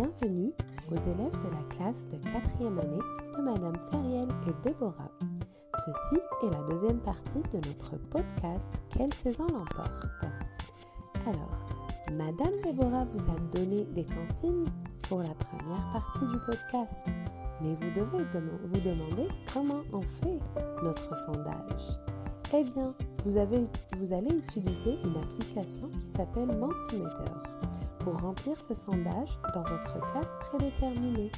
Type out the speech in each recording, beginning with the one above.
Bienvenue aux élèves de la classe de quatrième année de Madame Feriel et Déborah. Ceci est la deuxième partie de notre podcast Quelle saison l'emporte? Alors, Madame Déborah vous a donné des consignes pour la première partie du podcast, mais vous devez vous demander comment on fait notre sondage. Eh bien, vous allez utiliser une application qui s'appelle Mentimeter pour remplir ce sondage dans votre classe prédéterminée.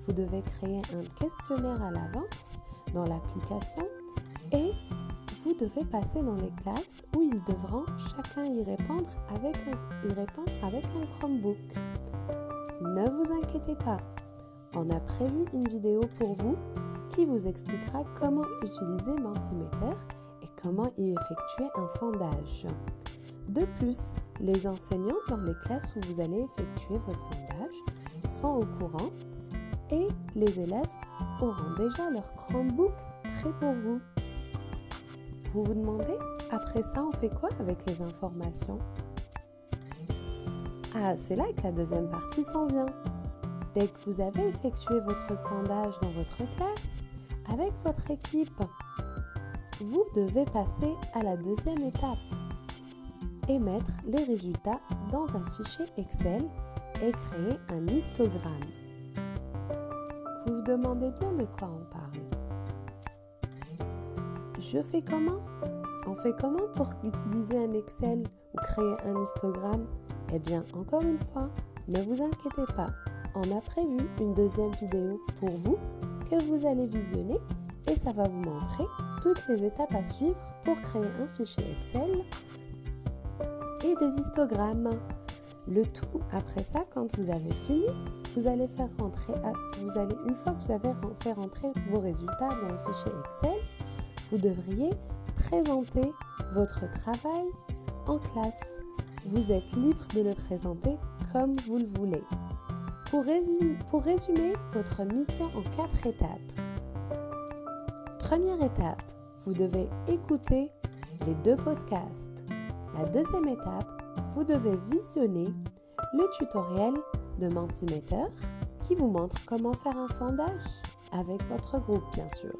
Vous devez créer un questionnaire à l'avance dans l'application et vous devez passer dans les classes où ils devront chacun y répondre avec un, Chromebook. Ne vous inquiétez pas, on a prévu une vidéo pour vous qui vous expliquera comment utiliser Mentimeter et comment y effectuer un sondage. De plus, les enseignants dans les classes où vous allez effectuer votre sondage sont au courant et les élèves auront déjà leur Chromebook prêt pour vous. Vous vous demandez, après ça, on fait quoi avec les informations? Ah, c'est là que la deuxième partie s'en vient. Dès que vous avez effectué votre sondage dans votre classe, avec votre équipe, vous devez passer à la deuxième étape et mettre les résultats dans un fichier Excel et créer un histogramme. Vous vous demandez bien de quoi on parle. Je fais comment? On fait comment pour utiliser un Excel ou créer un histogramme? Eh bien, encore une fois, ne vous inquiétez pas, on a prévu une deuxième vidéo pour vous que vous allez visionner et ça va vous montrer toutes les étapes à suivre pour créer un fichier Excel et des histogrammes. Le tout, après ça, quand vous avez fini, vous allez faire rentrer, vous allez, une fois que vous avez fait rentrer vos résultats dans le fichier Excel, vous devriez présenter votre travail en classe. Vous êtes libre de le présenter comme vous le voulez. Pour pour résumer votre mission en quatre étapes. Première étape, vous devez écouter les deux podcasts. La deuxième étape, vous devez visionner le tutoriel de Mentimeter qui vous montre comment faire un sondage avec votre groupe bien sûr.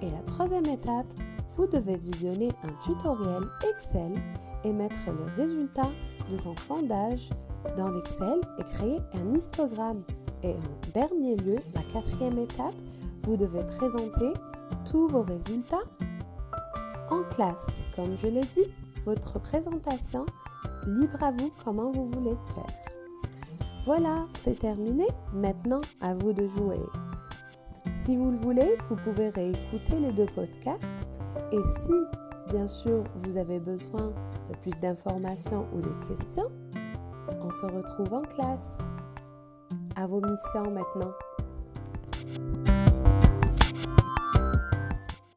Et la troisième étape, vous devez visionner un tutoriel Excel et mettre le résultat de son sondage dans l'Excel et créer un histogramme. Et en dernier lieu, la quatrième étape, vous devez présenter tous vos résultats en classe, comme je l'ai dit votre présentation. Libre à vous comment vous voulez faire. Voilà, c'est terminé. Maintenant, à vous de jouer. Si vous le voulez, vous pouvez réécouter les deux podcasts. Et si, bien sûr, vous avez besoin de plus d'informations ou des questions, on se retrouve en classe. À vos missions maintenant.